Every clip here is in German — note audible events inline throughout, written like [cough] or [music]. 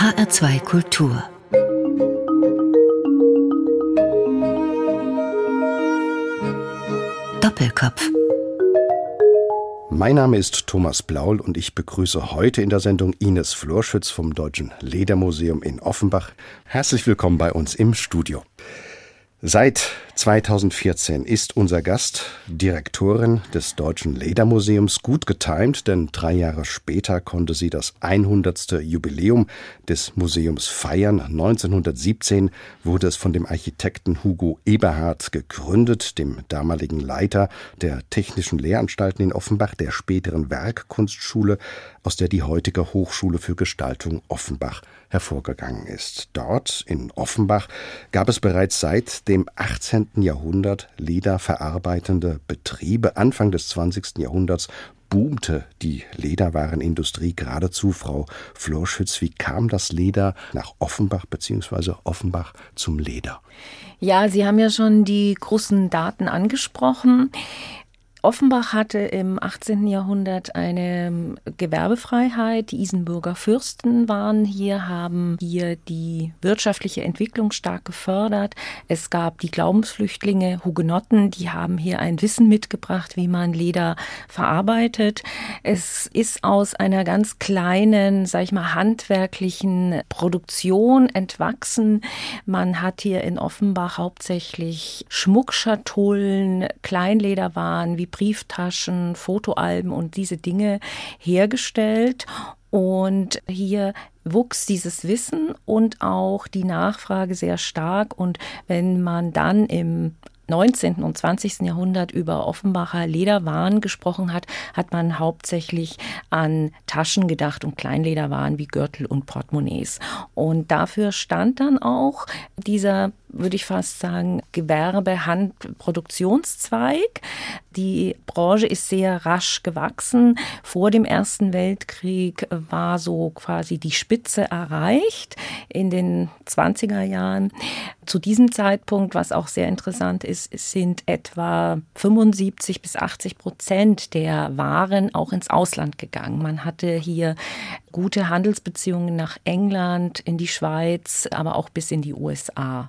HR2 Kultur Doppelkopf mein Name ist Thomas Blaul und ich begrüße heute in der Sendung Ines Florschütz vom Deutschen Ledermuseum in Offenbach. Herzlich willkommen bei uns im Studio. Seit 2014 ist unser Gast Direktorin des Deutschen Ledermuseums gut getimt, denn drei Jahre später konnte sie das 100. Jubiläum des Museums feiern. 1917 wurde es von dem Architekten Hugo Eberhard gegründet, dem damaligen Leiter der Technischen Lehranstalten in Offenbach, der späteren Werkkunstschule, aus der die heutige Hochschule für Gestaltung Offenbach hervorgegangen ist. Dort in Offenbach gab es bereits seit dem 18. Jahrhundert lederverarbeitende Betriebe. Anfang des 20. Jahrhunderts boomte die Lederwarenindustrie geradezu. Frau Florschütz, wie kam das Leder nach Offenbach bzw. Offenbach zum Leder? Ja, Sie haben ja schon die großen Daten angesprochen. Offenbach hatte im 18. Jahrhundert eine ähm, Gewerbefreiheit. Die Isenburger Fürsten waren hier, haben hier die wirtschaftliche Entwicklung stark gefördert. Es gab die Glaubensflüchtlinge, Hugenotten, die haben hier ein Wissen mitgebracht, wie man Leder verarbeitet. Es ist aus einer ganz kleinen, sag ich mal, handwerklichen Produktion entwachsen. Man hat hier in Offenbach hauptsächlich Schmuckschatullen, Kleinlederwaren wie Brieftaschen, Fotoalben und diese Dinge hergestellt. Und hier wuchs dieses Wissen und auch die Nachfrage sehr stark. Und wenn man dann im 19. und 20. Jahrhundert über Offenbacher Lederwaren gesprochen hat, hat man hauptsächlich an Taschen gedacht und Kleinlederwaren wie Gürtel und Portemonnaies. Und dafür stand dann auch dieser würde ich fast sagen, Gewerbe, Handproduktionszweig. Die Branche ist sehr rasch gewachsen. Vor dem Ersten Weltkrieg war so quasi die Spitze erreicht in den 20er Jahren. Zu diesem Zeitpunkt, was auch sehr interessant ist, sind etwa 75 bis 80 Prozent der Waren auch ins Ausland gegangen. Man hatte hier gute Handelsbeziehungen nach England, in die Schweiz, aber auch bis in die USA.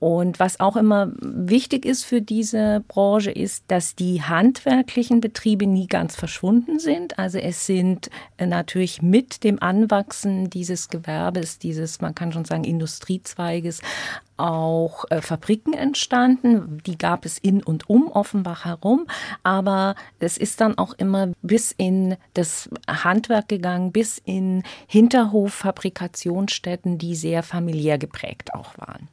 Und was auch immer wichtig ist für diese Branche, ist, dass die handwerklichen Betriebe nie ganz verschwunden sind. Also es sind äh, natürlich mit dem Anwachsen dieses Gewerbes, dieses, man kann schon sagen, Industriezweiges, auch äh, Fabriken entstanden. Die gab es in und um Offenbach herum. Aber es ist dann auch immer bis in das Handwerk gegangen, bis in Hinterhoffabrikationsstätten, die sehr familiär geprägt auch waren.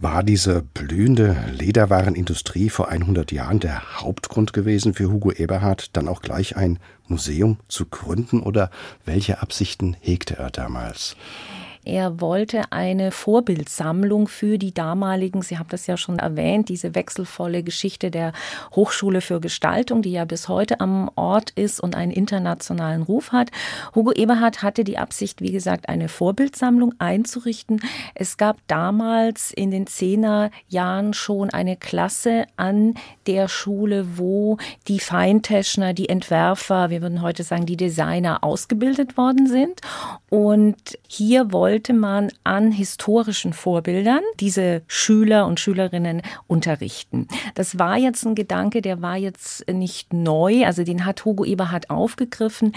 War diese blühende Lederwarenindustrie vor 100 Jahren der Hauptgrund gewesen für Hugo Eberhard, dann auch gleich ein Museum zu gründen oder welche Absichten hegte er damals? Er wollte eine Vorbildsammlung für die damaligen, Sie haben das ja schon erwähnt, diese wechselvolle Geschichte der Hochschule für Gestaltung, die ja bis heute am Ort ist und einen internationalen Ruf hat. Hugo Eberhard hatte die Absicht, wie gesagt, eine Vorbildsammlung einzurichten. Es gab damals in den Zehnerjahren schon eine Klasse an der Schule, wo die Feinteschner, die Entwerfer, wir würden heute sagen, die Designer ausgebildet worden sind. Und hier wollte wollte man an historischen Vorbildern diese Schüler und Schülerinnen unterrichten. Das war jetzt ein Gedanke, der war jetzt nicht neu, also den hat Hugo Eberhard aufgegriffen.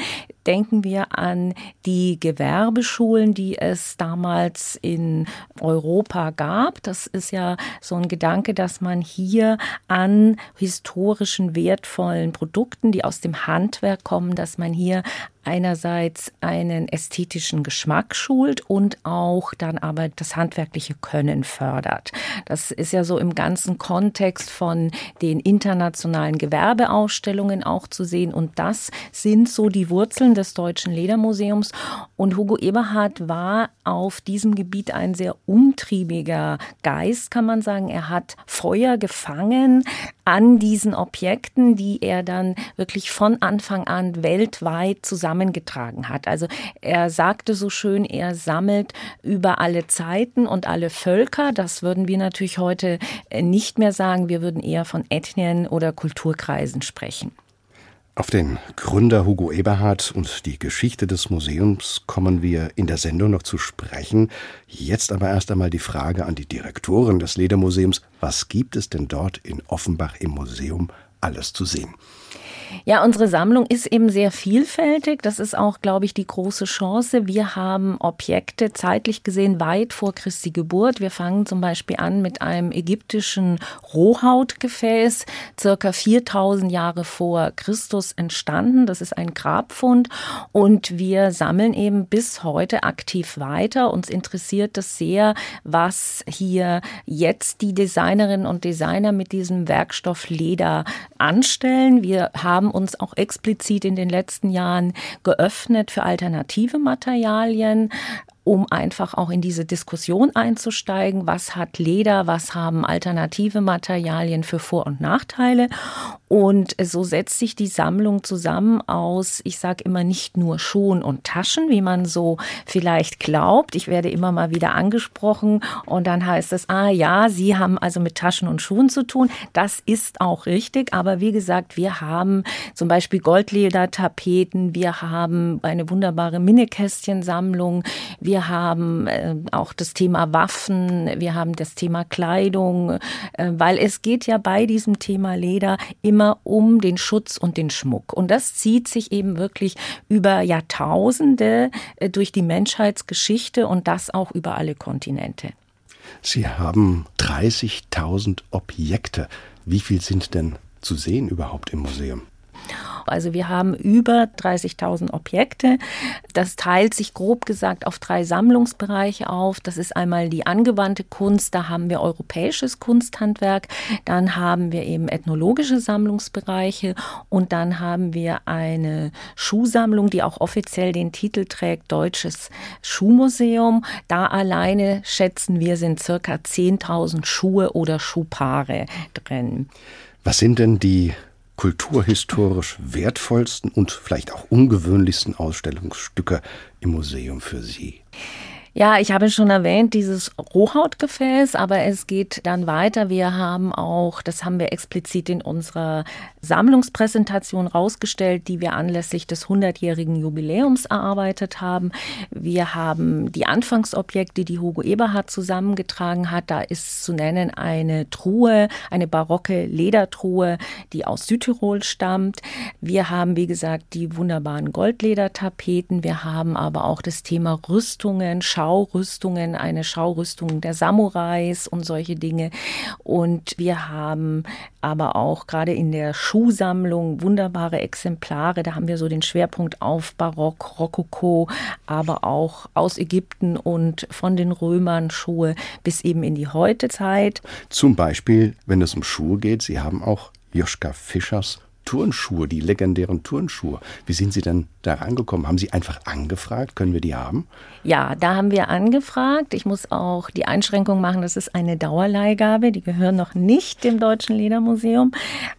Denken wir an die Gewerbeschulen, die es damals in Europa gab. Das ist ja so ein Gedanke, dass man hier an historischen wertvollen Produkten, die aus dem Handwerk kommen, dass man hier einerseits einen ästhetischen Geschmack schult und auch dann aber das handwerkliche Können fördert. Das ist ja so im ganzen Kontext von den internationalen Gewerbeausstellungen auch zu sehen und das sind so die Wurzeln des Deutschen Ledermuseums und Hugo Eberhard war auf diesem Gebiet ein sehr umtriebiger Geist, kann man sagen. Er hat Feuer gefangen an diesen Objekten, die er dann wirklich von Anfang an weltweit zusammen zusammengetragen hat. Also er sagte so schön, er sammelt über alle Zeiten und alle Völker. Das würden wir natürlich heute äh, nicht mehr sagen. Wir würden eher von Ethnien oder Kulturkreisen sprechen. Auf den Gründer Hugo Eberhard und die Geschichte des Museums kommen wir in der Sendung noch zu sprechen. Jetzt aber erst einmal die Frage an die Direktorin des Ledermuseums. Was gibt es denn dort in Offenbach im Museum alles zu sehen? Ja, unsere Sammlung ist eben sehr vielfältig. Das ist auch, glaube ich, die große Chance. Wir haben Objekte zeitlich gesehen weit vor Christi Geburt. Wir fangen zum Beispiel an mit einem ägyptischen Rohhautgefäß, circa 4000 Jahre vor Christus entstanden. Das ist ein Grabfund und wir sammeln eben bis heute aktiv weiter. Uns interessiert es sehr, was hier jetzt die Designerinnen und Designer mit diesem Werkstoff Leder anstellen. Wir haben haben uns auch explizit in den letzten Jahren geöffnet für alternative Materialien um einfach auch in diese Diskussion einzusteigen, was hat Leder, was haben alternative Materialien für Vor- und Nachteile. Und so setzt sich die Sammlung zusammen aus, ich sage immer nicht nur Schuhen und Taschen, wie man so vielleicht glaubt. Ich werde immer mal wieder angesprochen und dann heißt es, ah ja, Sie haben also mit Taschen und Schuhen zu tun. Das ist auch richtig, aber wie gesagt, wir haben zum Beispiel Goldledertapeten, wir haben eine wunderbare Minnekästchensammlung, wir wir haben äh, auch das Thema Waffen, wir haben das Thema Kleidung, äh, weil es geht ja bei diesem Thema Leder immer um den Schutz und den Schmuck. Und das zieht sich eben wirklich über Jahrtausende äh, durch die Menschheitsgeschichte und das auch über alle Kontinente. Sie haben 30.000 Objekte. Wie viel sind denn zu sehen überhaupt im Museum? Also wir haben über 30.000 Objekte. Das teilt sich grob gesagt auf drei Sammlungsbereiche auf. Das ist einmal die angewandte Kunst, da haben wir europäisches Kunsthandwerk, dann haben wir eben ethnologische Sammlungsbereiche und dann haben wir eine Schuhsammlung, die auch offiziell den Titel trägt, Deutsches Schuhmuseum. Da alleine schätzen wir sind circa 10.000 Schuhe oder Schuhpaare drin. Was sind denn die kulturhistorisch wertvollsten und vielleicht auch ungewöhnlichsten Ausstellungsstücke im Museum für Sie? Ja, ich habe schon erwähnt, dieses Rohhautgefäß, aber es geht dann weiter. Wir haben auch, das haben wir explizit in unserer Sammlungspräsentation rausgestellt, die wir anlässlich des 100-jährigen Jubiläums erarbeitet haben. Wir haben die Anfangsobjekte, die Hugo Eberhard zusammengetragen hat. Da ist zu nennen eine Truhe, eine barocke Ledertruhe, die aus Südtirol stammt. Wir haben, wie gesagt, die wunderbaren Goldledertapeten. Wir haben aber auch das Thema Rüstungen, Schaurüstungen, eine Schaurüstung der Samurais und solche Dinge. Und wir haben aber auch gerade in der Schuhsammlung wunderbare Exemplare. Da haben wir so den Schwerpunkt auf Barock, Rokoko, aber auch aus Ägypten und von den Römern Schuhe bis eben in die Heutezeit. Zum Beispiel, wenn es um Schuhe geht, Sie haben auch Joschka Fischers Turnschuhe, die legendären Turnschuhe. Wie sind Sie denn da rangekommen? Haben Sie einfach angefragt? Können wir die haben? Ja, da haben wir angefragt. Ich muss auch die Einschränkung machen, das ist eine Dauerleihgabe. Die gehören noch nicht dem Deutschen Ledermuseum,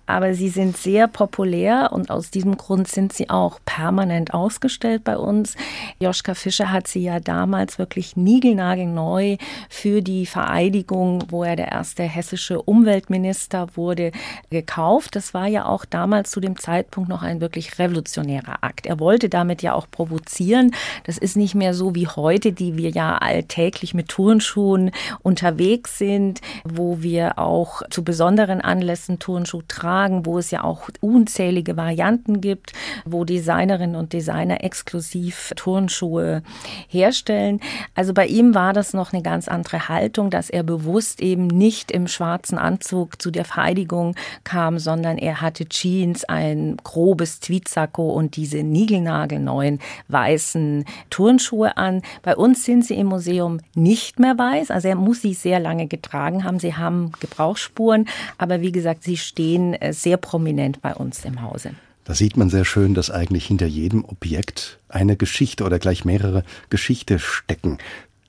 aber sie sind sehr populär und aus diesem Grund sind sie auch permanent ausgestellt bei uns. Joschka Fischer hat sie ja damals wirklich niegelnagelneu für die Vereidigung, wo er der erste hessische Umweltminister wurde, gekauft. Das war ja auch damals damals zu dem Zeitpunkt noch ein wirklich revolutionärer Akt. Er wollte damit ja auch provozieren. Das ist nicht mehr so wie heute, die wir ja alltäglich mit Turnschuhen unterwegs sind, wo wir auch zu besonderen Anlässen Turnschuh tragen, wo es ja auch unzählige Varianten gibt, wo Designerinnen und Designer exklusiv Turnschuhe herstellen. Also bei ihm war das noch eine ganz andere Haltung, dass er bewusst eben nicht im schwarzen Anzug zu der Vereidigung kam, sondern er hatte Jeans Jeans, ein grobes Tweetsacko und diese niegelnagelneuen weißen Turnschuhe an. Bei uns sind sie im Museum nicht mehr weiß. Also er muss sie sehr lange getragen haben. Sie haben Gebrauchsspuren, aber wie gesagt, sie stehen äh, sehr prominent bei uns im Hause. Da sieht man sehr schön, dass eigentlich hinter jedem Objekt eine Geschichte oder gleich mehrere Geschichte stecken.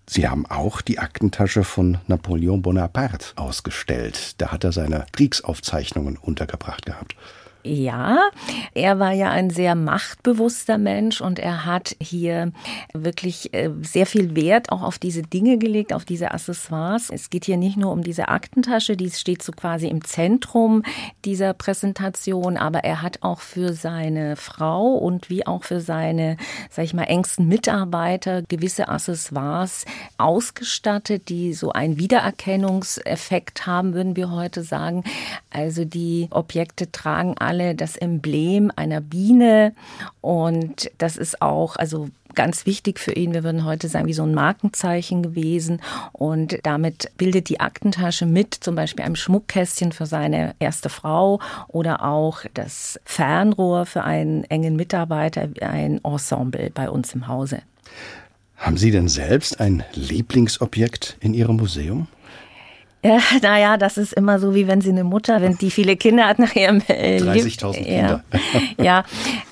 Sie haben auch die Aktentasche von Napoleon Bonaparte ausgestellt. Da hat er seine Kriegsaufzeichnungen untergebracht gehabt. Ja, er war ja ein sehr machtbewusster Mensch und er hat hier wirklich äh, sehr viel Wert auch auf diese Dinge gelegt, auf diese Accessoires. Es geht hier nicht nur um diese Aktentasche, die steht so quasi im Zentrum dieser Präsentation, aber er hat auch für seine Frau und wie auch für seine, sag ich mal, engsten Mitarbeiter gewisse Accessoires ausgestattet, die so einen Wiedererkennungseffekt haben, würden wir heute sagen. Also die Objekte tragen alle alle das Emblem einer Biene und das ist auch, also ganz wichtig für ihn. Wir würden heute sagen, wie so ein Markenzeichen gewesen. Und damit bildet die Aktentasche mit zum Beispiel einem Schmuckkästchen für seine erste Frau oder auch das Fernrohr für einen engen Mitarbeiter, ein Ensemble bei uns im Hause. Haben Sie denn selbst ein Lieblingsobjekt in Ihrem Museum? Ja, [laughs] naja, das ist immer so, wie wenn sie eine Mutter, wenn die viele Kinder hat, nach ihrem äh, 30.000 Kinder. Ja. [laughs] ja,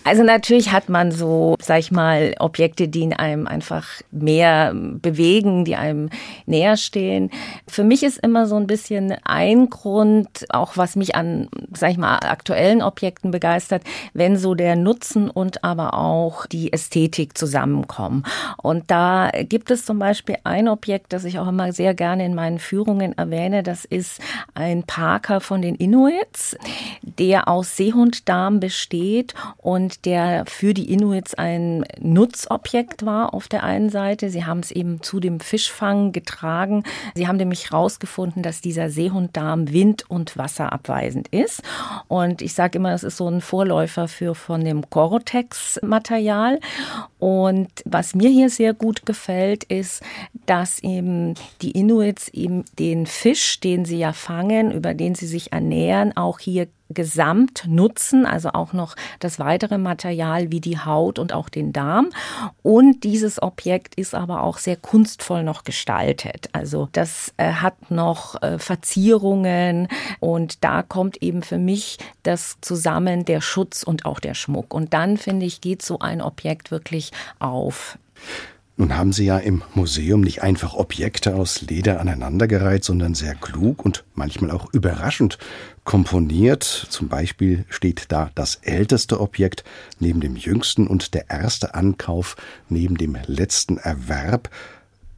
also natürlich hat man so, sag ich mal, Objekte, die in einem einfach mehr bewegen, die einem näher stehen. Für mich ist immer so ein bisschen ein Grund, auch was mich an, sag ich mal, aktuellen Objekten begeistert, wenn so der Nutzen und aber auch die Ästhetik zusammenkommen. Und da gibt es zum Beispiel ein Objekt, das ich auch immer sehr gerne in meinen Führungen erwähne, erwähne, das ist ein Parker von den Inuits, der aus Seehunddarm besteht und der für die Inuits ein Nutzobjekt war auf der einen Seite. Sie haben es eben zu dem Fischfang getragen. Sie haben nämlich herausgefunden, dass dieser Seehunddarm wind- und wasserabweisend ist. Und ich sage immer, das ist so ein Vorläufer für von dem Cortex-Material. Und was mir hier sehr gut gefällt, ist, dass eben die Inuits eben den Fisch, den sie ja fangen, über den sie sich ernähren, auch hier gesamt nutzen, also auch noch das weitere Material wie die Haut und auch den Darm. Und dieses Objekt ist aber auch sehr kunstvoll noch gestaltet. Also das äh, hat noch äh, Verzierungen und da kommt eben für mich das zusammen, der Schutz und auch der Schmuck. Und dann finde ich, geht so ein Objekt wirklich auf. Nun haben Sie ja im Museum nicht einfach Objekte aus Leder aneinandergereiht, sondern sehr klug und manchmal auch überraschend komponiert. Zum Beispiel steht da das älteste Objekt neben dem jüngsten und der erste Ankauf neben dem letzten Erwerb.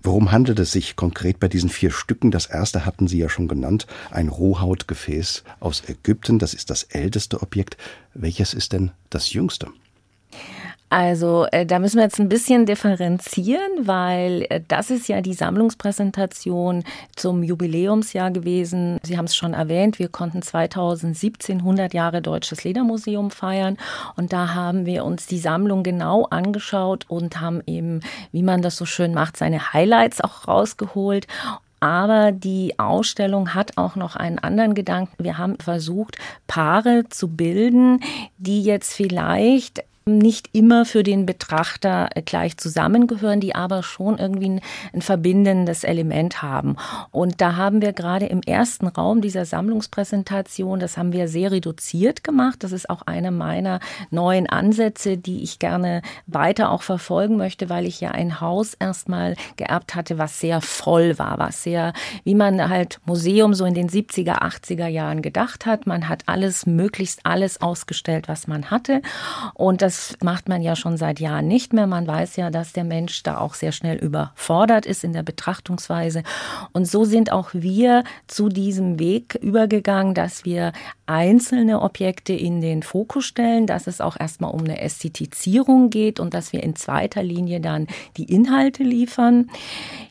Worum handelt es sich konkret bei diesen vier Stücken? Das erste hatten Sie ja schon genannt, ein Rohhautgefäß aus Ägypten. Das ist das älteste Objekt. Welches ist denn das jüngste? Also äh, da müssen wir jetzt ein bisschen differenzieren, weil äh, das ist ja die Sammlungspräsentation zum Jubiläumsjahr gewesen. Sie haben es schon erwähnt, wir konnten 2017 100 Jahre Deutsches Ledermuseum feiern und da haben wir uns die Sammlung genau angeschaut und haben eben, wie man das so schön macht, seine Highlights auch rausgeholt aber die Ausstellung hat auch noch einen anderen Gedanken. Wir haben versucht, Paare zu bilden, die jetzt vielleicht nicht immer für den Betrachter äh, gleich zusammengehören, die aber schon irgendwie ein, ein, verbindendes Element haben. Und da haben wir gerade im ersten Raum dieser Sammlungspräsentation, das haben wir sehr reduziert gemacht. Das ist auch einer meiner neuen Ansätze, die ich gerne weiter auch verfolgen möchte, weil ich ja ein Haus erstmal geerbt hatte, was sehr voll war, was sehr, wie man halt Museum so in den 70er, 80er Jahren gedacht hat. Man hat alles, möglichst alles ausgestellt, was man hatte. Und das das macht man ja schon seit Jahren nicht mehr. Man weiß ja, dass der Mensch da auch sehr schnell überfordert ist in der Betrachtungsweise. Und so sind auch wir zu diesem Weg übergegangen, dass wir einzelne Objekte in den Fokus stellen, dass es auch erstmal um eine Ästhetizierung geht und dass wir in zweiter Linie dann die Inhalte liefern.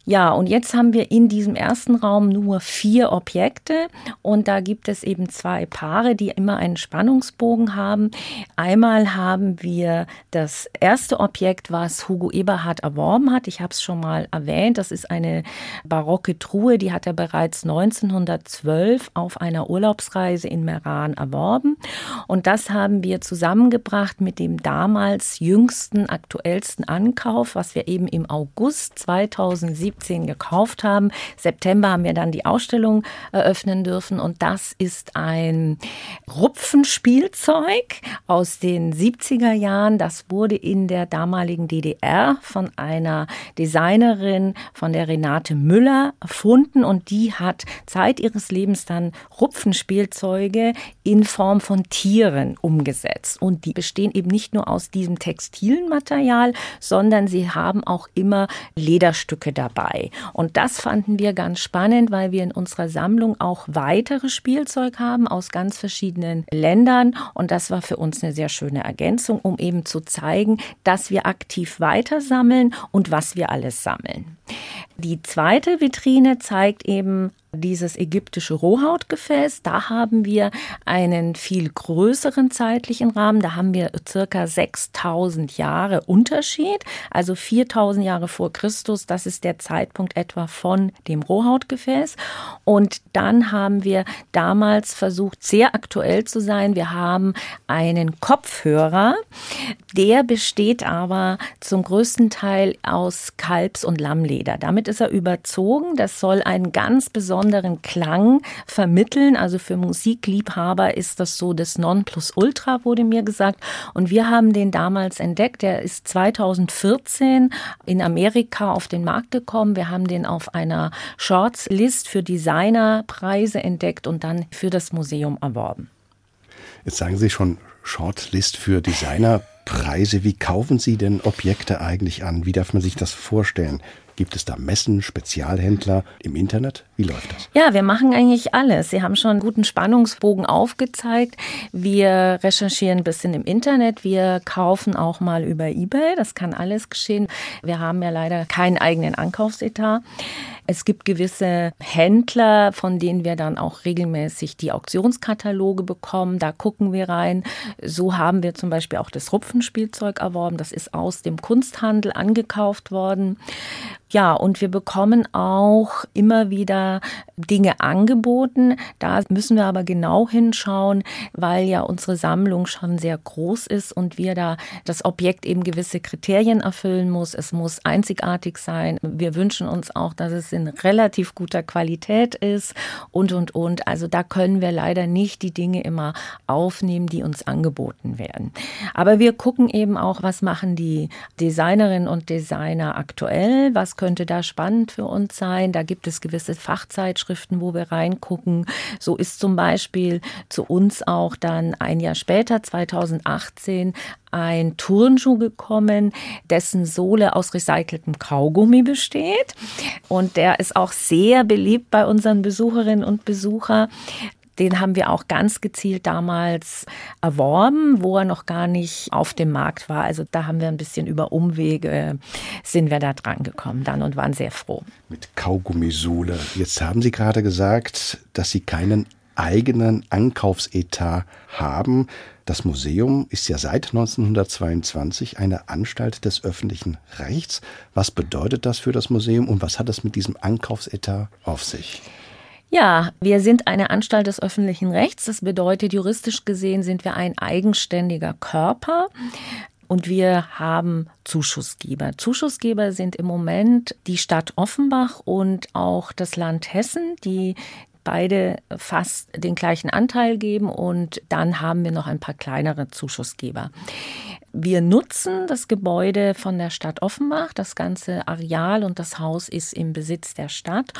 Ja, und jetzt haben wir in diesem ersten Raum nur vier Objekte und da gibt es eben zwei Paare, die immer einen Spannungsbogen haben. Einmal haben wir das erste Objekt, was Hugo Eberhard erworben hat. Ich habe es schon mal erwähnt. Das ist eine barocke Truhe, die hat er bereits 1912 auf einer Urlaubsreise in Meran erworben. Und das haben wir zusammengebracht mit dem damals jüngsten, aktuellsten Ankauf, was wir eben im August 2007 2017 gekauft haben. September haben wir dann die Ausstellung eröffnen dürfen und das ist ein Rupfenspielzeug aus den 70er Jahren. Das wurde in der damaligen DDR von einer Designerin, von der Renate Müller, erfunden und die hat Zeit ihres Lebens dann Rupfenspielzeuge in Form von Tieren umgesetzt. Und die bestehen eben nicht nur aus diesem textilen Material, sondern sie haben auch immer Lederstücke dabei. Und das fanden wir ganz spannend, weil wir in unserer Sammlung auch weitere Spielzeug haben aus ganz verschiedenen Ländern. Und das war für uns eine sehr schöne Ergänzung, um eben zu zeigen, dass wir aktiv weiter sammeln und was wir alles sammeln. Die zweite Vitrine zeigt eben dieses ägyptische Rohhautgefäß, da haben wir einen viel größeren zeitlichen Rahmen. Da haben wir circa 6000 Jahre Unterschied, also 4000 Jahre vor Christus. Das ist der Zeitpunkt etwa von dem Rohhautgefäß. Und dann haben wir damals versucht, sehr aktuell zu sein. Wir haben einen Kopfhörer. Der besteht aber zum größten Teil aus Kalbs- und Lammleder. Damit ist er überzogen. Das soll einen ganz besonderen besonderen Klang vermitteln. Also für Musikliebhaber ist das so das Nonplusultra, wurde mir gesagt. Und wir haben den damals entdeckt. Der ist 2014 in Amerika auf den Markt gekommen. Wir haben den auf einer Shortslist für Designerpreise entdeckt und dann für das Museum erworben. Jetzt sagen Sie schon Shortlist für Designerpreise. Wie kaufen Sie denn Objekte eigentlich an? Wie darf man sich das vorstellen? Gibt es da Messen, Spezialhändler im Internet? Wie läuft das? Ja, wir machen eigentlich alles. Sie haben schon einen guten Spannungsbogen aufgezeigt. Wir recherchieren ein bisschen im Internet. Wir kaufen auch mal über eBay. Das kann alles geschehen. Wir haben ja leider keinen eigenen Ankaufsetat. Es gibt gewisse Händler, von denen wir dann auch regelmäßig die Auktionskataloge bekommen. Da gucken wir rein. So haben wir zum Beispiel auch das Rupfenspielzeug erworben. Das ist aus dem Kunsthandel angekauft worden. Ja, und wir bekommen auch immer wieder Dinge angeboten. Da müssen wir aber genau hinschauen, weil ja unsere Sammlung schon sehr groß ist und wir da das Objekt eben gewisse Kriterien erfüllen muss. Es muss einzigartig sein. Wir wünschen uns auch, dass es in relativ guter Qualität ist und, und, und. Also da können wir leider nicht die Dinge immer aufnehmen, die uns angeboten werden. Aber wir gucken eben auch, was machen die Designerinnen und Designer aktuell, was könnte da spannend für uns sein. Da gibt es gewisse Fachzeitschriften, wo wir reingucken. So ist zum Beispiel zu uns auch dann ein Jahr später, 2018, ein Turnschuh gekommen, dessen Sohle aus recyceltem Kaugummi besteht. Und der ist auch sehr beliebt bei unseren Besucherinnen und Besuchern. Den haben wir auch ganz gezielt damals erworben, wo er noch gar nicht auf dem Markt war. Also da haben wir ein bisschen über Umwege sind wir da dran gekommen dann und waren sehr froh. Mit Kaugummisohle. Jetzt haben Sie gerade gesagt, dass Sie keinen eigenen Ankaufsetat haben. Das Museum ist ja seit 1922 eine Anstalt des öffentlichen Rechts. Was bedeutet das für das Museum und was hat es mit diesem Ankaufsetat auf sich? Ja, wir sind eine Anstalt des öffentlichen Rechts. Das bedeutet, juristisch gesehen sind wir ein eigenständiger Körper. Und wir haben Zuschussgeber. Zuschussgeber sind im Moment die Stadt Offenbach und auch das Land Hessen, die beide fast den gleichen Anteil geben und dann haben wir noch ein paar kleinere Zuschussgeber. Wir nutzen das Gebäude von der Stadt Offenbach. Das ganze Areal und das Haus ist im Besitz der Stadt.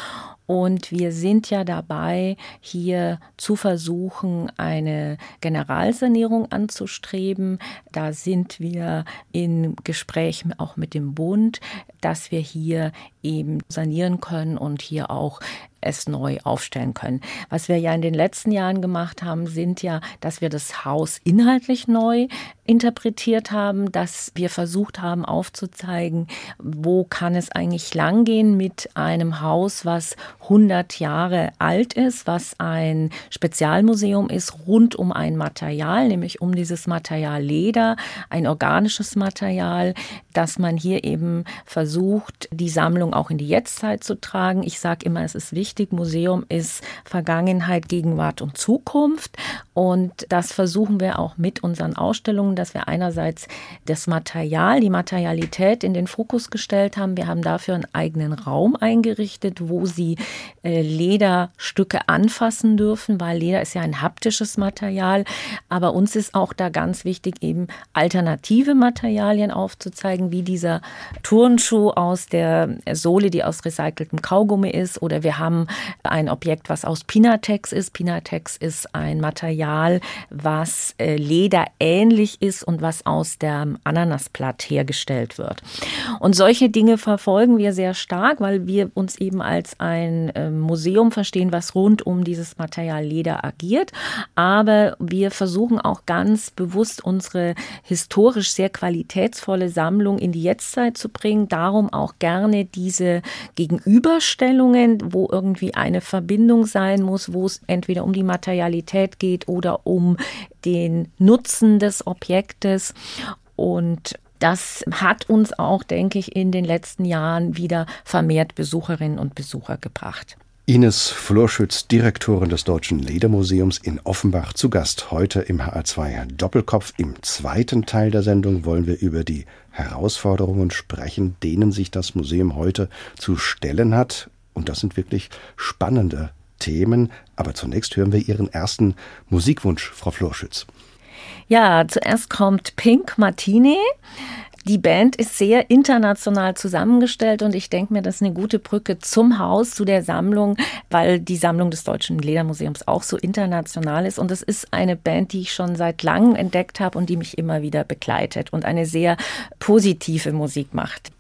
Und wir sind ja dabei, hier zu versuchen, eine Generalsanierung anzustreben. Da sind wir in Gespräch auch mit dem Bund, dass wir hier eben sanieren können und hier auch es neu aufstellen können. Was wir ja in den letzten Jahren gemacht haben, sind ja, dass wir das Haus inhaltlich neu interpretiert haben, dass wir versucht haben aufzuzeigen, wo kann es eigentlich langgehen mit einem Haus, was 100 Jahre alt ist, was ein Spezialmuseum ist rund um ein Material, nämlich um dieses Material Leder, ein organisches Material, dass man hier eben versucht, die Sammlung auch in die Jetztzeit zu tragen. Ich sage immer, es ist wichtig, wichtig. Museum ist Vergangenheit, Gegenwart und Zukunft. Und das versuchen wir auch mit unseren Ausstellungen, dass wir einerseits das Material, die Materialität in den Fokus gestellt haben. Wir haben dafür einen eigenen Raum eingerichtet, wo Sie äh, Lederstücke anfassen dürfen, weil Leder ist ja ein haptisches Material. Aber uns ist auch da ganz wichtig, eben alternative Materialien aufzuzeigen, wie dieser Turnschuh aus der Sohle, die aus recyceltem Kaugummi ist. Oder wir haben ein Objekt, was aus Pinatex ist. Pinatex ist ein Material, was äh, Leder ähnlich ist und was aus dem Ananasblatt hergestellt wird. Und solche Dinge verfolgen wir sehr stark, weil wir uns eben als ein äh, Museum verstehen, was rund um dieses Material Leder agiert. Aber wir versuchen auch ganz bewusst unsere historisch sehr qualitätsvolle Sammlung in die Jetztzeit zu bringen. Darum auch gerne diese Gegenüberstellungen, wo irgendwie eine Verbindung sein muss, wo es entweder um die Materialität geht oder um den Nutzen des Objektes. Und das hat uns auch, denke ich, in den letzten Jahren wieder vermehrt Besucherinnen und Besucher gebracht. Ines Florschütz, Direktorin des Deutschen Ledermuseums in Offenbach, zu Gast heute im HR2 Doppelkopf. Im zweiten Teil der Sendung wollen wir über die Herausforderungen sprechen, denen sich das Museum heute zu stellen hat. Und das sind wirklich spannende Themen. Aber zunächst hören wir Ihren ersten Musikwunsch, Frau Florschütz. Ja, zuerst kommt Pink Martini. Die Band ist sehr international zusammengestellt und ich denke mir, das ist eine gute Brücke zum Haus, zu der Sammlung, weil die Sammlung des Deutschen Ledermuseums auch so international ist. Und es ist eine Band, die ich schon seit langem entdeckt habe und die mich immer wieder begleitet und eine sehr positive Musik macht.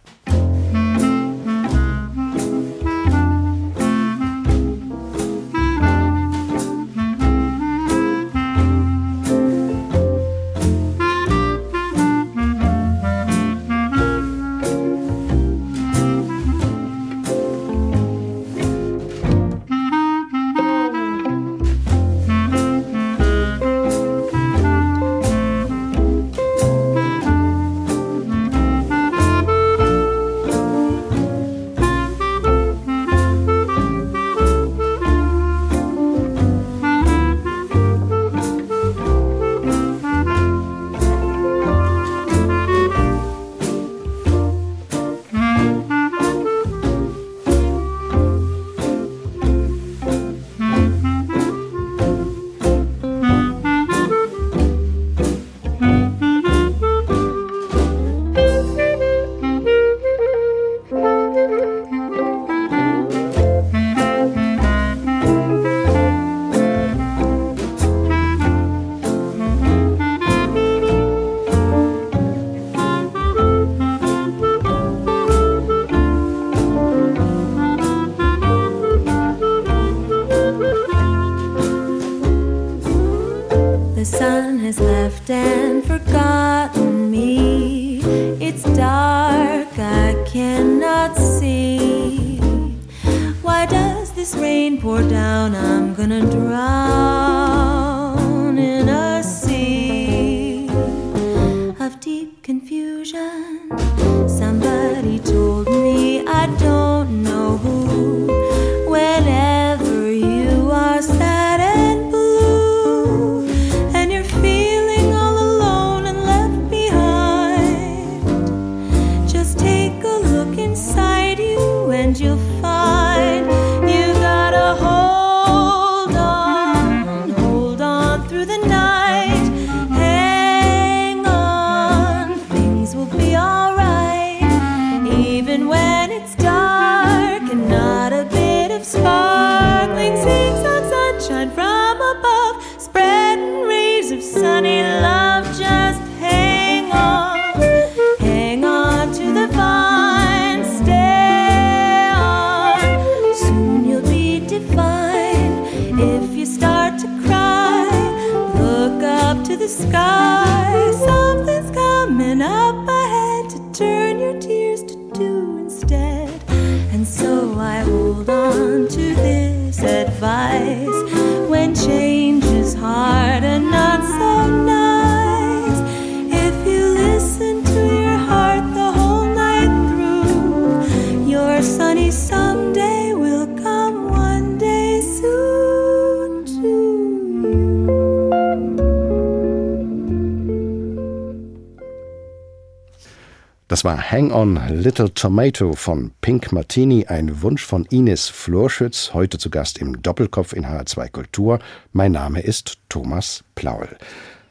Das war Hang On Little Tomato von Pink Martini, ein Wunsch von Ines Florschütz, heute zu Gast im Doppelkopf in HR2 Kultur. Mein Name ist Thomas Plaul.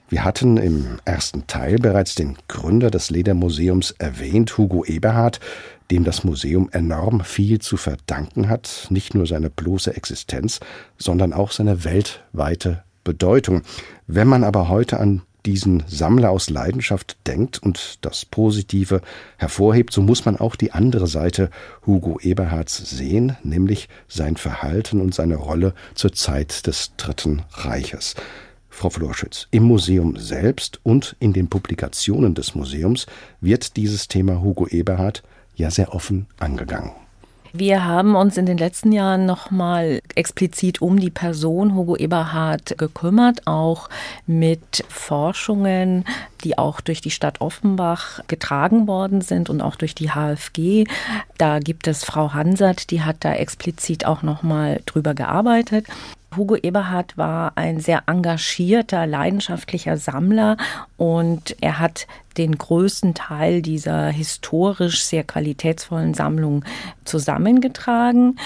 Wir hatten im ersten Teil bereits den Gründer des Ledermuseums erwähnt, Hugo Eberhard, dem das Museum enorm viel zu verdanken hat, nicht nur seine bloße Existenz, sondern auch seine weltweite Bedeutung. Wenn man aber heute an diesen Sammler aus Leidenschaft denkt und das Positive hervorhebt, so muss man auch die andere Seite Hugo Eberhards sehen, nämlich sein Verhalten und seine Rolle zur Zeit des Dritten Reiches. Frau Florschütz, im Museum selbst und in den Publikationen des Museums wird dieses Thema Hugo Eberhard ja sehr offen angegangen. Wir haben uns in den letzten Jahren nochmal explizit um die Person Hugo Eberhard gekümmert, auch mit Forschungen, die auch durch die Stadt Offenbach getragen worden sind und auch durch die HFG. Da gibt es Frau Hansert, die hat da explizit auch nochmal drüber gearbeitet. Hugo Eberhard war ein sehr engagierter, leidenschaftlicher Sammler und er hat den größten Teil dieser historisch sehr qualitätsvollen Sammlung zusammengetragen.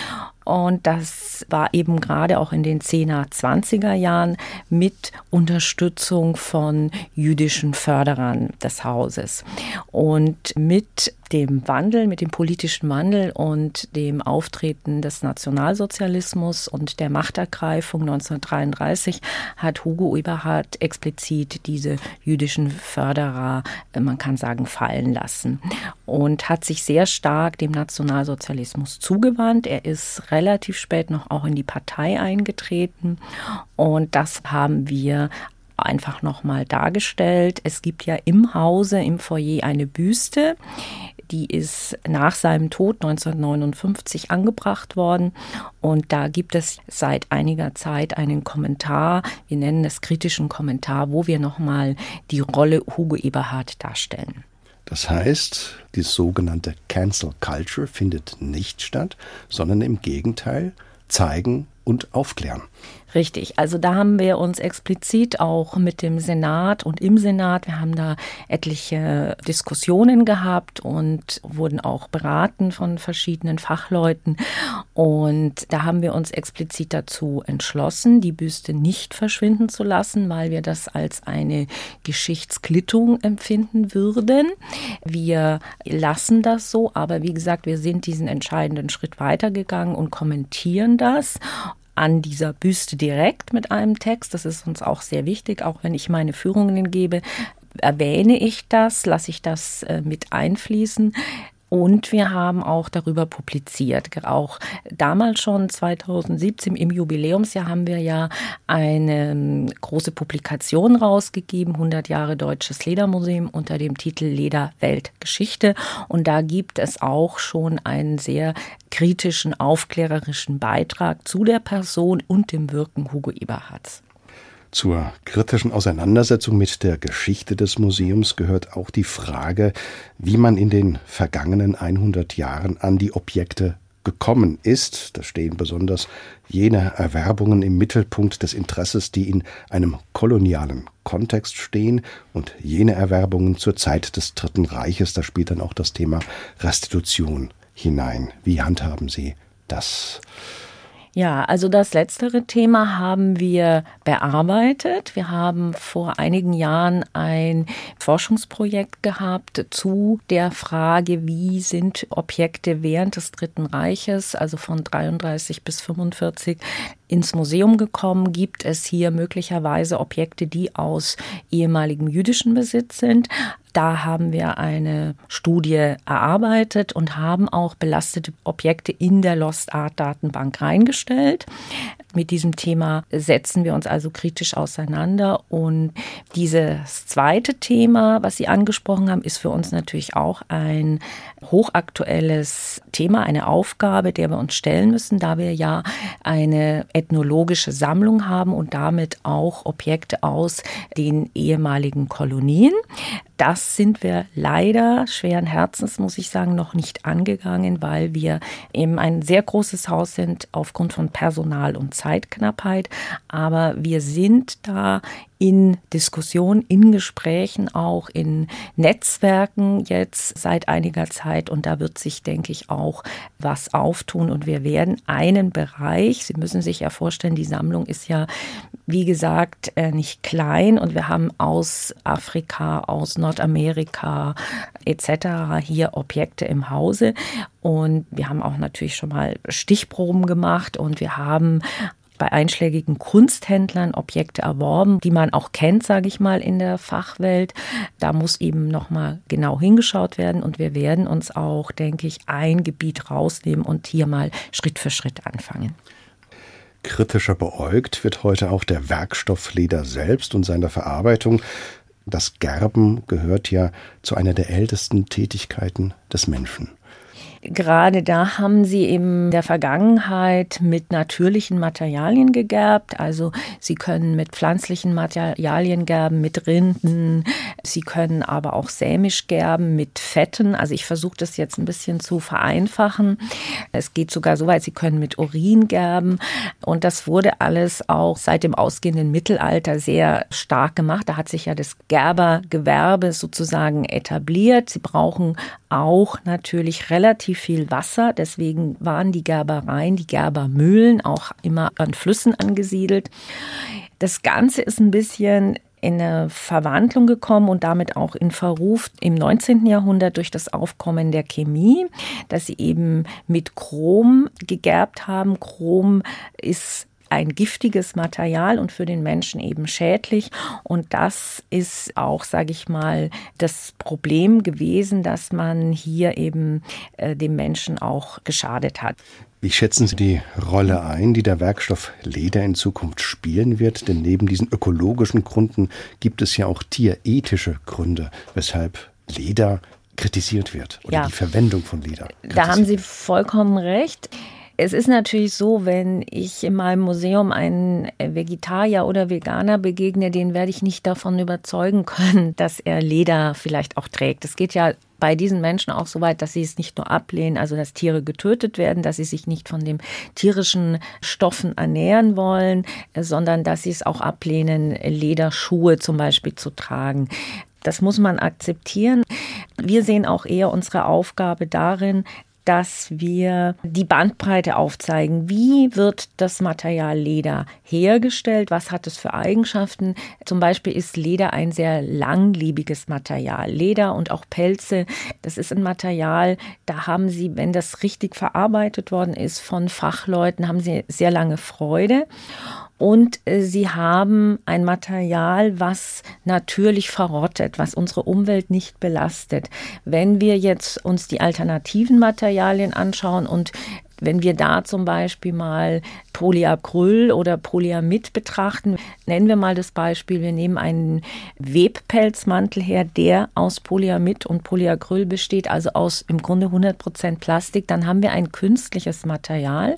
Und das war eben gerade auch in den 10er, 20er Jahren mit Unterstützung von jüdischen Förderern des Hauses. Und mit dem Wandel, mit dem politischen Wandel und dem Auftreten des Nationalsozialismus und der Machtergreifung 1933 hat Hugo Eberhard explizit diese jüdischen Förderer, äh, man kann sagen, fallen lassen und hat sich sehr stark dem Nationalsozialismus zugewandt. Er ist relativ spät noch auch in die Partei eingetreten und das haben wir einfach nochmal dargestellt. Es gibt ja im Hause, im Foyer eine Büste, die ist nach seinem Tod 1959 angebracht worden. Und da gibt es seit einiger Zeit einen Kommentar, wir nennen es kritischen Kommentar, wo wir nochmal die Rolle Hugo Eberhard darstellen. Das heißt, die sogenannte Cancel Culture findet nicht statt, sondern im Gegenteil zeigen und aufklären. Richtig, also da haben wir uns explizit auch mit dem Senat und im Senat, wir haben da etliche Diskussionen gehabt und wurden auch beraten von verschiedenen Fachleuten. Und da haben wir uns explizit dazu entschlossen, die Büste nicht verschwinden zu lassen, weil wir das als eine Geschichtsklittung empfinden würden. Wir lassen das so, aber wie gesagt, wir sind diesen entscheidenden Schritt weitergegangen und kommentieren das an dieser Büste direkt mit einem Text. Das ist uns auch sehr wichtig, auch wenn ich meine Führungen gebe. Erwähne ich das, lasse ich das äh, mit einfließen. Und wir haben auch darüber publiziert. Auch damals schon 2017 im Jubiläumsjahr haben wir ja eine ähm, große Publikation rausgegeben, 100 Jahre Deutsches Ledermuseum unter dem Titel Leder Weltgeschichte. Und da gibt es auch schon einen sehr kritischen, aufklärerischen Beitrag zu der Person und dem Wirken Hugo Eberhards. Zur kritischen Auseinandersetzung mit der Geschichte des Museums gehört auch die Frage, wie man in den vergangenen 100 Jahren an die Objekte gekommen ist. Da stehen besonders jene Erwerbungen im Mittelpunkt des Interesses, die in einem kolonialen Kontext stehen und jene Erwerbungen zur Zeit des Dritten Reiches. Da spielt dann auch das Thema Restitution hinein. Wie handhaben Sie das? Ja, also das letztere Thema haben wir bearbeitet. Wir haben vor einigen Jahren ein Forschungsprojekt gehabt zu der Frage, wie sind Objekte während des Dritten Reiches, also von 33 bis 45, ins Museum gekommen? Gibt es hier möglicherweise Objekte, die aus ehemaligem jüdischen Besitz sind? Da haben wir eine Studie erarbeitet und haben auch belastete Objekte in der Lost Art Datenbank reingestellt. Mit diesem Thema setzen wir uns also kritisch auseinander. Und dieses zweite Thema, was Sie angesprochen haben, ist für uns natürlich auch ein hochaktuelles Thema, eine Aufgabe, der wir uns stellen müssen, da wir ja eine ethnologische Sammlung haben und damit auch Objekte aus den ehemaligen Kolonien. das sind wir leider schweren Herzens, muss ich sagen, noch nicht angegangen, weil wir eben ein sehr großes Haus sind aufgrund von Personal und Zeitknappheit. Aber wir sind da in Diskussionen, in Gesprächen, auch in Netzwerken jetzt seit einiger Zeit. Und da wird sich, denke ich, auch was auftun. Und wir werden einen Bereich, Sie müssen sich ja vorstellen, die Sammlung ist ja, wie gesagt, äh, nicht klein. Und wir haben aus Afrika, aus Nordamerika etc. hier Objekte im Hause. Und wir haben auch natürlich schon mal Stichproben gemacht und wir haben bei einschlägigen Kunsthändlern Objekte erworben, die man auch kennt, sage ich mal, in der Fachwelt. Da muss eben noch mal genau hingeschaut werden und wir werden uns auch, denke ich, ein Gebiet rausnehmen und hier mal Schritt für Schritt anfangen. Kritischer beäugt wird heute auch der Werkstoff Leder selbst und seine Verarbeitung. Das Gerben gehört ja zu einer der ältesten Tätigkeiten des Menschen gerade da haben sie in der Vergangenheit mit natürlichen Materialien gegerbt. Also sie können mit pflanzlichen Materialien gerben, mit Rinden. Sie können aber auch sämisch gerben mit Fetten. Also ich versuche das jetzt ein bisschen zu vereinfachen. Es geht sogar so weit, sie können mit Urin gerben. Und das wurde alles auch seit dem ausgehenden Mittelalter sehr stark gemacht. Da hat sich ja das Gerbergewerbe sozusagen etabliert. Sie brauchen auch natürlich relativ viel Wasser. Deswegen waren die Gerbereien, die Gerbermühlen auch immer an Flüssen angesiedelt. Das Ganze ist ein bisschen in eine Verwandlung gekommen und damit auch in Verruf im 19. Jahrhundert durch das Aufkommen der Chemie, dass sie eben mit Chrom gegerbt haben. Chrom ist ein giftiges Material und für den Menschen eben schädlich. Und das ist auch, sage ich mal, das Problem gewesen, dass man hier eben äh, dem Menschen auch geschadet hat. Wie schätzen Sie die Rolle ein, die der Werkstoff Leder in Zukunft spielen wird? Denn neben diesen ökologischen Gründen gibt es ja auch tierethische Gründe, weshalb Leder kritisiert wird oder ja. die Verwendung von Leder. Da haben Sie vollkommen recht. Es ist natürlich so, wenn ich in meinem Museum einen Vegetarier oder Veganer begegne, den werde ich nicht davon überzeugen können, [laughs] dass er Leder vielleicht auch trägt. Es geht ja bei diesen Menschen auch so weit, dass sie es nicht nur ablehnen, also dass Tiere getötet werden, dass sie sich nicht von den tierischen Stoffen ernähren wollen, sondern dass sie es auch ablehnen, Lederschuhe zum Beispiel zu tragen. Das muss man akzeptieren. Wir sehen auch eher unsere Aufgabe darin, dass wir die Bandbreite aufzeigen. Wie wird das Material Leder hergestellt? Was hat es für Eigenschaften? Zum Beispiel ist Leder ein sehr langlebiges Material. Leder und auch Pelze, das ist ein Material, da haben Sie, wenn das richtig verarbeitet worden ist von Fachleuten, haben Sie sehr lange Freude und äh, sie haben ein Material, was natürlich verrottet, was unsere Umwelt nicht belastet. Wenn wir jetzt uns die alternativen Materialien anschauen und wenn wir da zum Beispiel mal Polyacryl oder Polyamid betrachten, nennen wir mal das Beispiel, wir nehmen einen Webpelzmantel her, der aus Polyamid und Polyacryl besteht, also aus im Grunde 100 Prozent Plastik, dann haben wir ein künstliches Material,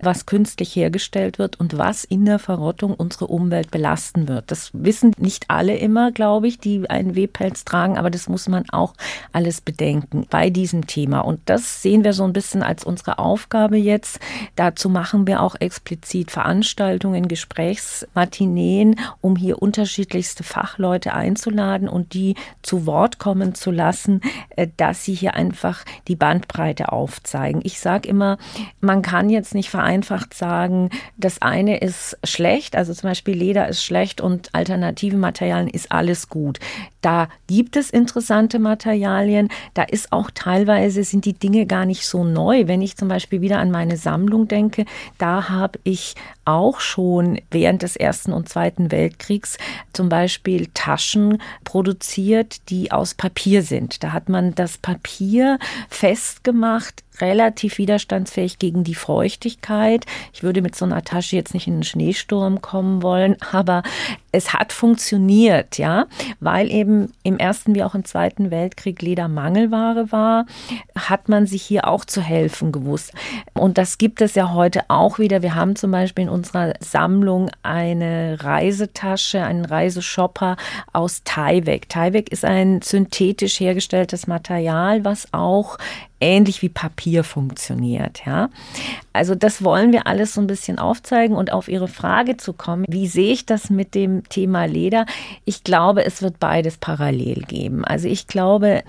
was künstlich hergestellt wird und was in der Verrottung unsere Umwelt belasten wird. Das wissen nicht alle immer, glaube ich, die einen Webpelz tragen, aber das muss man auch alles bedenken bei diesem Thema. Und das sehen wir so ein bisschen als unsere Aufgabe jetzt. Dazu machen wir auch explizit Veranstaltungen, Gesprächsmatineen, um hier unterschiedlichste Fachleute einzuladen und die zu Wort kommen zu lassen, äh, dass sie hier einfach die Bandbreite aufzeigen. Ich sage immer, man kann jetzt nicht vereinfacht sagen, das eine ist schlecht, also zum Beispiel Leder ist schlecht und alternative Materialien ist alles gut. Da gibt es interessante Materialien, da ist auch teilweise sind die Dinge gar nicht so neu. Wenn ich zum Beispiel wieder an meine Sammlung denke, da habe ich auch schon während des Ersten und Zweiten Weltkriegs zum Beispiel Taschen produziert, die aus Papier sind. Da hat man das Papier festgemacht relativ widerstandsfähig gegen die Feuchtigkeit. Ich würde mit so einer Tasche jetzt nicht in einen Schneesturm kommen wollen, [laughs] aber es hat funktioniert, ja, weil eben im Ersten wie auch im Zweiten Weltkrieg Leder Mangelware war, hat man sich hier auch zu helfen gewusst. Und das gibt es ja heute auch wieder. Wir haben zum Beispiel in unserer Sammlung eine Reisetasche, einen Reiseshopper aus Tyvek. Tyvek ist ein synthetisch hergestelltes Material, was auch ähnlich wie Papier funktioniert. Ja? Also das wollen wir alles so ein bisschen aufzeigen und auf Ihre Frage zu kommen, wie sehe ich das mit dem Thema Leder? Ich glaube, es wird beides parallel geben. Also ich glaube,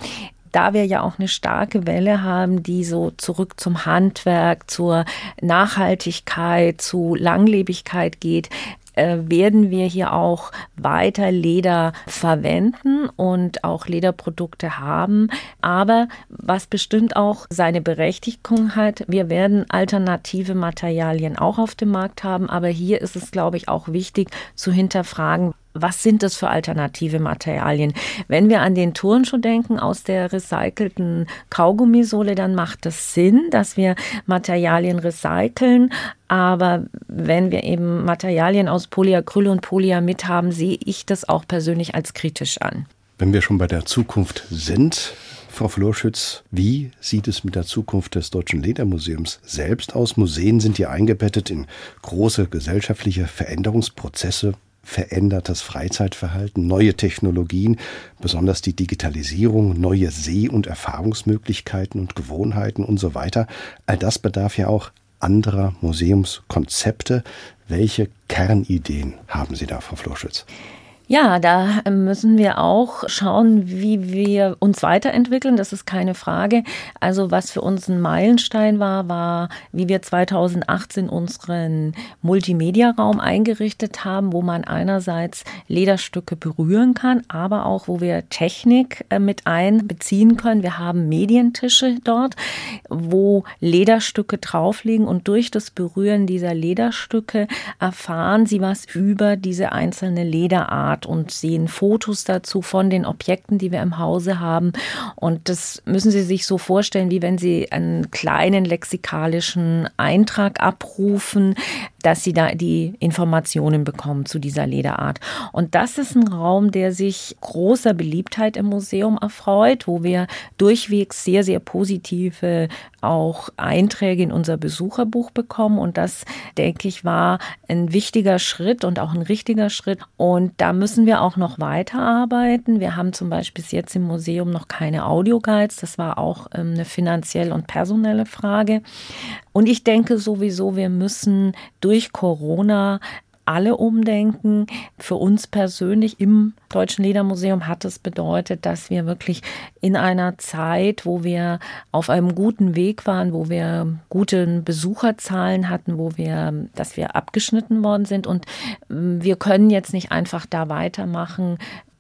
da wir ja auch eine starke Welle haben, die so zurück zum Handwerk, zur Nachhaltigkeit, zu Langlebigkeit geht, äh, werden wir hier auch weiter Leder verwenden und auch Lederprodukte haben. Aber was bestimmt auch seine Berechtigung hat, wir werden alternative Materialien auch auf dem Markt haben. Aber hier ist es, glaube ich, auch wichtig zu hinterfragen, was sind das für alternative Materialien? Wenn wir an den Turnschuh denken aus der recycelten Kaugummisohle, dann macht das Sinn, dass wir Materialien recyceln. Aber wenn wir eben Materialien aus Polyacryl und Polyamid haben, sehe ich das auch persönlich als kritisch an. Wenn wir schon bei der Zukunft sind, Frau Florschütz, wie sieht es mit der Zukunft des Deutschen Ledermuseums selbst aus? Museen sind ja eingebettet in große gesellschaftliche Veränderungsprozesse verändertes Freizeitverhalten, neue Technologien, besonders die Digitalisierung, neue Seh- und Erfahrungsmöglichkeiten und Gewohnheiten und so weiter. All das bedarf ja auch anderer Museumskonzepte. Welche Kernideen haben Sie da, Frau Florschütz? Ja, da müssen wir auch schauen, wie wir uns weiterentwickeln. Das ist keine Frage. Also was für uns ein Meilenstein war, war, wie wir 2018 unseren Multimedia-Raum eingerichtet haben, wo man einerseits Lederstücke berühren kann, aber auch, wo wir Technik äh, mit einbeziehen können. Wir haben Medientische dort, wo Lederstücke drauf liegen und durch das Berühren dieser Lederstücke erfahren Sie was über diese einzelne Lederart hat und sehen Fotos dazu von den Objekten, die wir im Hause haben. Und das müssen Sie sich so vorstellen, wie wenn Sie einen kleinen lexikalischen Eintrag abrufen, dass Sie da die Informationen bekommen zu dieser Lederart. Und das ist ein Raum, der sich großer Beliebtheit im Museum erfreut, wo wir durchwegs sehr, sehr positive auch Einträge in unser Besucherbuch bekommen. Und das, denke ich, war ein wichtiger Schritt und auch ein richtiger Schritt. Und da müssen wir auch noch weiterarbeiten. Wir haben zum Beispiel bis jetzt im Museum noch keine Audioguides. Das war auch ähm, eine finanzielle und personelle Frage. Und ich denke sowieso, wir müssen durch Corona alle umdenken. Für uns persönlich im Deutschen Ledermuseum hat es bedeutet, dass wir wirklich in einer Zeit, wo wir auf einem guten Weg waren, wo wir gute Besucherzahlen hatten, wo wir, dass wir abgeschnitten worden sind und ähm, wir können jetzt nicht einfach da weitermachen,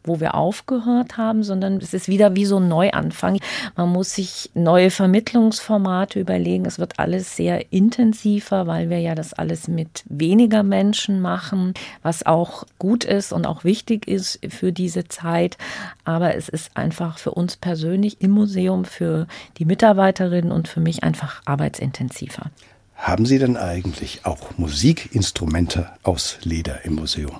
wo wir aufgehört haben, sondern es ist wieder wie so ein Neuanfang. Man muss sich neue Vermittlungsformate überlegen. Es wird alles sehr intensiver, weil wir ja das alles mit weniger Menschen machen, was auch gut ist und auch wichtig ist für diese Zeit. Aber es ist einfach für uns persönlich im Museum, für die Mitarbeiterinnen und für mich einfach arbeitsintensiver. Haben Sie denn eigentlich auch Musikinstrumente aus Leder im Museum?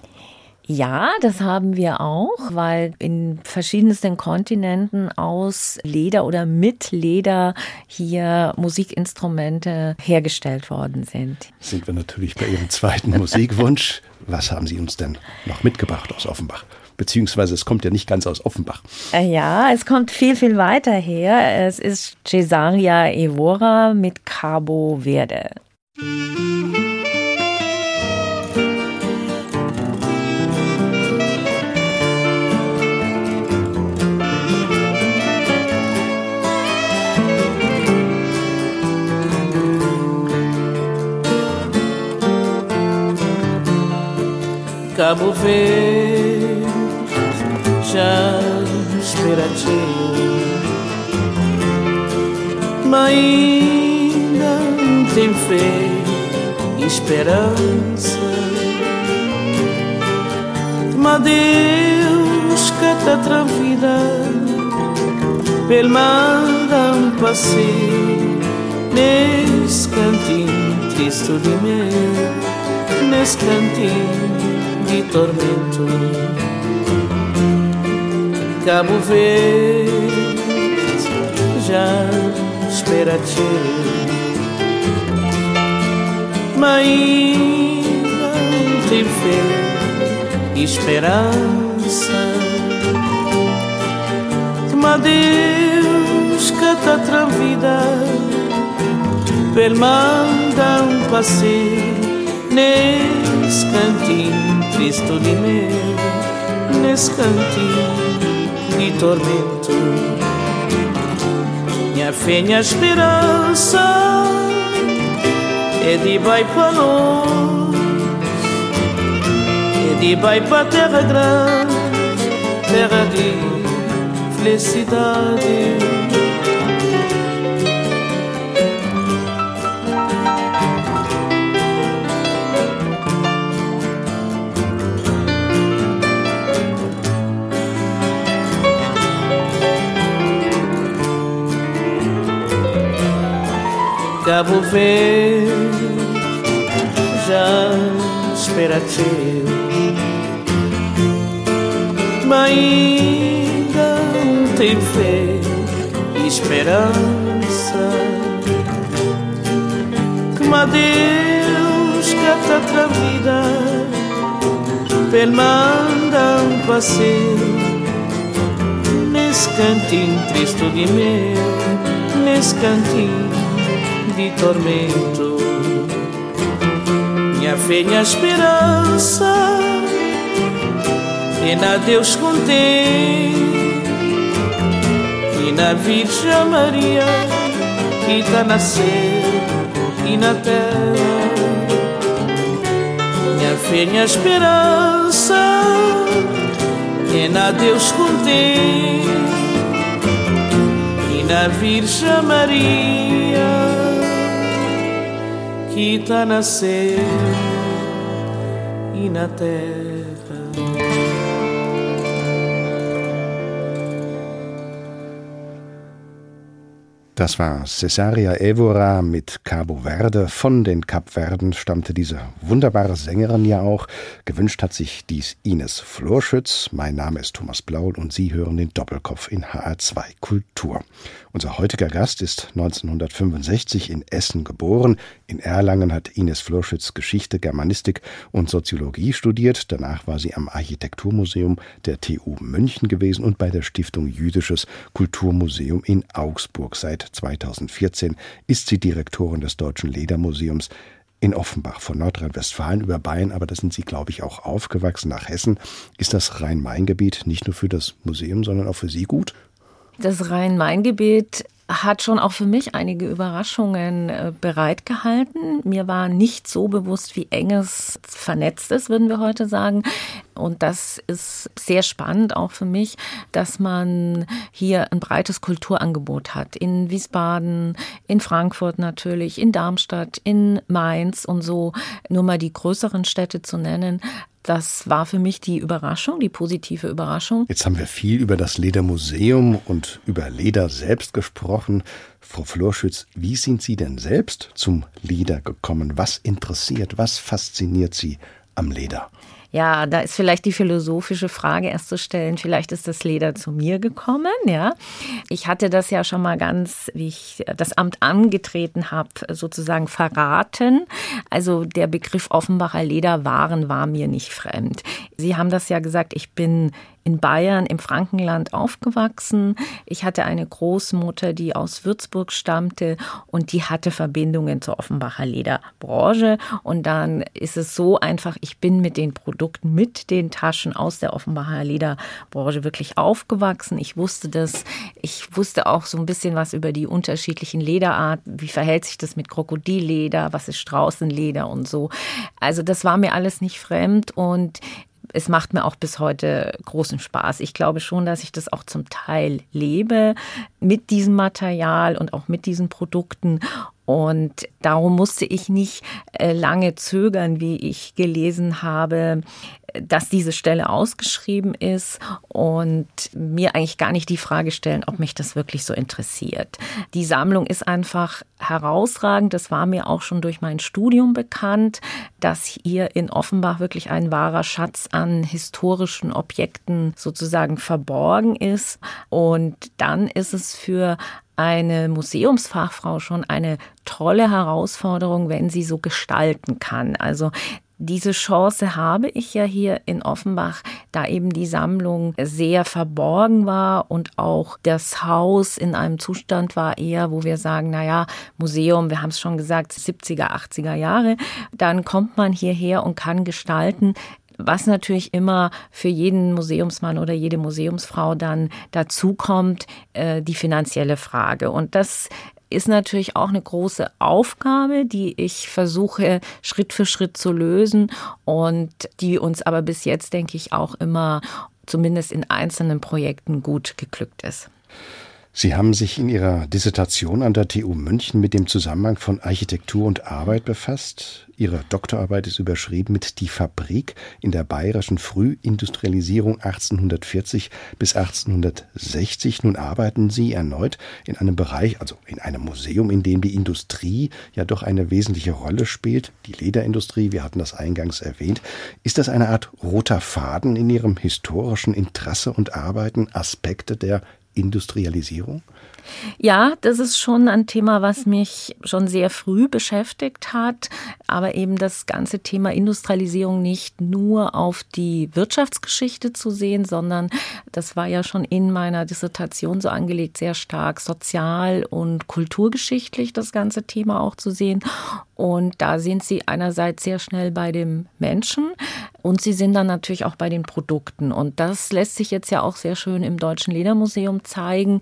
Ja, das haben wir auch, weil in verschiedensten Kontinenten aus Leder oder mit Leder hier Musikinstrumente hergestellt worden sind. Sind wir natürlich bei Ihrem zweiten Musikwunsch. [laughs] Was haben Sie uns denn noch mitgebracht aus Offenbach? Beziehungsweise es kommt ja nicht ganz aus Offenbach. Äh, ja, es kommt viel, viel weiter her. Es ist Cesaria Evora mit Cabo Verde. Musik Cabo Verde já espera te mas ainda tem fé esperança. Mas Deus que tá tranquila pel manda um passeio cantinho triste de meu, nesse cantinho de tormento. Cabo Verde já espera-te, mas ainda tem fé esperança. Mas Deus está travida per manda um passeio nesse cantinho triste de meu, nesse cantinho de tormento. Minha fé, minha esperança é de vai para longe, é de vai para terra grande, terra de felicidade. Cabo Verde já espera teu Mas ainda tem fé e esperança Que mas Deus que a vida Pel manda um passeio Nesse cantinho triste de meu Nesse cantinho de tormento. Minha fé, minha esperança, e na Deus contém, e na Virgem Maria que está nascer e na terra. Minha fé, minha esperança, e na Deus contém, e na Virgem Maria que está na céu e na terra. Das war Cesaria Evora mit Cabo Verde. Von den Kapverden stammte diese wunderbare Sängerin ja auch. Gewünscht hat sich dies Ines Florschütz. Mein Name ist Thomas Blaul und Sie hören den Doppelkopf in HR2 Kultur. Unser heutiger Gast ist 1965 in Essen geboren. In Erlangen hat Ines Florschütz Geschichte, Germanistik und Soziologie studiert. Danach war sie am Architekturmuseum der TU München gewesen und bei der Stiftung Jüdisches Kulturmuseum in Augsburg seit 2014 ist sie Direktorin des Deutschen Ledermuseums in Offenbach von Nordrhein-Westfalen über Bayern, aber da sind Sie, glaube ich, auch aufgewachsen nach Hessen. Ist das Rhein-Main-Gebiet nicht nur für das Museum, sondern auch für Sie gut? Das Rhein-Main-Gebiet hat schon auch für mich einige Überraschungen äh, bereitgehalten. Mir war nicht so bewusst, wie eng es vernetzt ist, würden wir heute sagen. Und das ist sehr spannend auch für mich, dass man hier ein breites Kulturangebot hat. In Wiesbaden, in Frankfurt natürlich, in Darmstadt, in Mainz und so, nur mal die größeren Städte zu nennen. Das war für mich die Überraschung, die positive Überraschung. Jetzt haben wir viel über das Ledermuseum und über Leder selbst gesprochen. Frau Florschütz, wie sind Sie denn selbst zum Leder gekommen? Was interessiert, was fasziniert Sie am Leder? Ja, da ist vielleicht die philosophische Frage erst zu stellen. Vielleicht ist das Leder zu mir gekommen, ja. Ich hatte das ja schon mal ganz, wie ich das Amt angetreten habe, sozusagen verraten. Also der Begriff Offenbacher Lederwaren war mir nicht fremd. Sie haben das ja gesagt, ich bin in Bayern im Frankenland aufgewachsen. Ich hatte eine Großmutter, die aus Würzburg stammte und die hatte Verbindungen zur Offenbacher Lederbranche. Und dann ist es so einfach, ich bin mit den Produkten, mit den Taschen aus der Offenbacher Lederbranche wirklich aufgewachsen. Ich wusste das. Ich wusste auch so ein bisschen was über die unterschiedlichen Lederarten. Wie verhält sich das mit Krokodilleder? Was ist Straußenleder und so? Also das war mir alles nicht fremd und es macht mir auch bis heute großen Spaß. Ich glaube schon, dass ich das auch zum Teil lebe. mit diesem Material und auch mit diesen Produkten. Und darum musste ich nicht äh, lange zögern, wie ich gelesen habe, dass diese Stelle ausgeschrieben ist und mir eigentlich gar nicht die Frage stellen, ob mich das wirklich so interessiert. Die Sammlung ist einfach herausragend. Das war mir auch schon durch mein Studium bekannt, dass hier in Offenbach wirklich ein wahrer Schatz an historischen Objekten sozusagen verborgen ist. Und dann ist es für eine Museumsfachfrau schon eine tolle Herausforderung, wenn sie so gestalten kann. Also diese Chance habe ich ja hier in Offenbach, da eben die Sammlung sehr verborgen war und auch das Haus in einem Zustand war eher, wo wir sagen, na ja, Museum, wir haben es schon gesagt, 70er, 80er Jahre, dann kommt man hierher und kann gestalten was natürlich immer für jeden Museumsmann oder jede Museumsfrau dann dazukommt, äh, die finanzielle Frage. Und das ist natürlich auch eine große Aufgabe, die ich versuche Schritt für Schritt zu lösen und die uns aber bis jetzt, denke ich, auch immer zumindest in einzelnen Projekten gut geglückt ist. Sie haben sich in Ihrer Dissertation an der TU München mit dem Zusammenhang von Architektur und Arbeit befasst. Ihre Doktorarbeit ist überschrieben mit Die Fabrik in der bayerischen Frühindustrialisierung 1840 bis 1860. Nun arbeiten Sie erneut in einem Bereich, also in einem Museum, in dem die Industrie ja doch eine wesentliche Rolle spielt. Die Lederindustrie, wir hatten das eingangs erwähnt. Ist das eine Art roter Faden in Ihrem historischen Interesse und Arbeiten, Aspekte der Industrialisierung? Ja, das ist schon ein Thema, was mich schon sehr früh beschäftigt hat, aber eben das ganze Thema Industrialisierung nicht nur auf die Wirtschaftsgeschichte zu sehen, sondern das war ja schon in meiner Dissertation so angelegt, sehr stark sozial und kulturgeschichtlich das ganze Thema auch zu sehen. Und da sind sie einerseits sehr schnell bei dem Menschen und sie sind dann natürlich auch bei den Produkten. Und das lässt sich jetzt ja auch sehr schön im Deutschen Ledermuseum zeigen.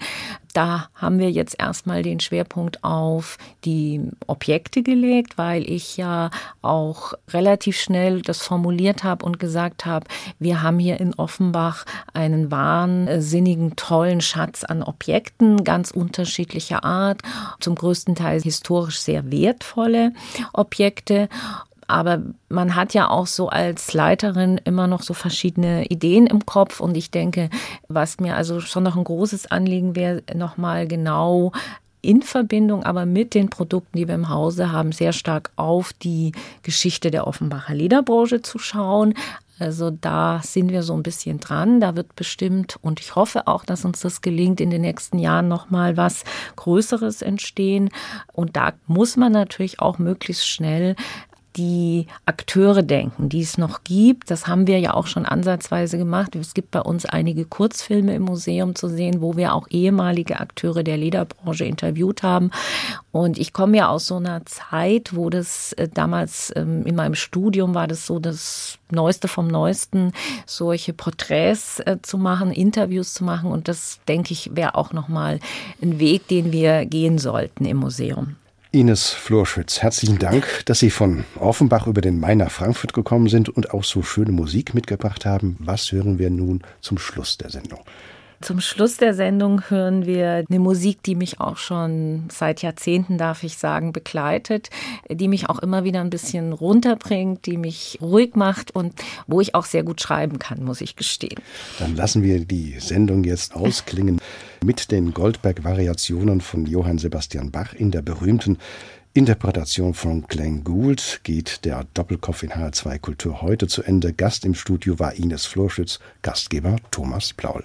Da haben wir jetzt erstmal den Schwerpunkt auf die Objekte gelegt, weil ich ja auch relativ schnell das formuliert habe und gesagt habe, wir haben hier in Offenbach einen wahnsinnigen, tollen Schatz an Objekten, ganz unterschiedlicher Art, zum größten Teil historisch sehr wertvolle Objekte. Aber man hat ja auch so als Leiterin immer noch so verschiedene Ideen im Kopf. Und ich denke, was mir also schon noch ein großes Anliegen wäre, nochmal genau in Verbindung aber mit den Produkten, die wir im Hause haben, sehr stark auf die Geschichte der Offenbacher Lederbranche zu schauen. Also da sind wir so ein bisschen dran. Da wird bestimmt und ich hoffe auch, dass uns das gelingt, in den nächsten Jahren noch mal was Größeres entstehen. Und da muss man natürlich auch möglichst schnell die Akteure denken, die es noch gibt. Das haben wir ja auch schon ansatzweise gemacht. Es gibt bei uns einige Kurzfilme im Museum zu sehen, wo wir auch ehemalige Akteure der Lederbranche interviewt haben. Und ich komme ja aus so einer Zeit, wo das äh, damals ähm, in meinem Studium war das so das Neueste vom Neuesten, solche Porträts äh, zu machen, Interviews zu machen. Und das, denke ich, wäre auch nochmal ein Weg, den wir gehen sollten im Museum. Ines Florschütz, herzlichen Dank, dass Sie von Offenbach über den Main nach Frankfurt gekommen sind und auch so schöne Musik mitgebracht haben. Was hören wir nun zum Schluss der Sendung? Zum Schluss der Sendung hören wir eine Musik, die mich auch schon seit Jahrzehnten, darf ich sagen, begleitet, die mich auch immer wieder ein bisschen runterbringt, die mich ruhig macht und wo ich auch sehr gut schreiben kann, muss ich gestehen. Dann lassen wir die Sendung jetzt ausklingen mit den Goldberg-Variationen von Johann Sebastian Bach in der berühmten Interpretation von Glenn Gould geht der Doppelkopf in HR2 Kultur heute zu Ende. Gast im Studio war Ines Florschütz, Gastgeber Thomas Plaul.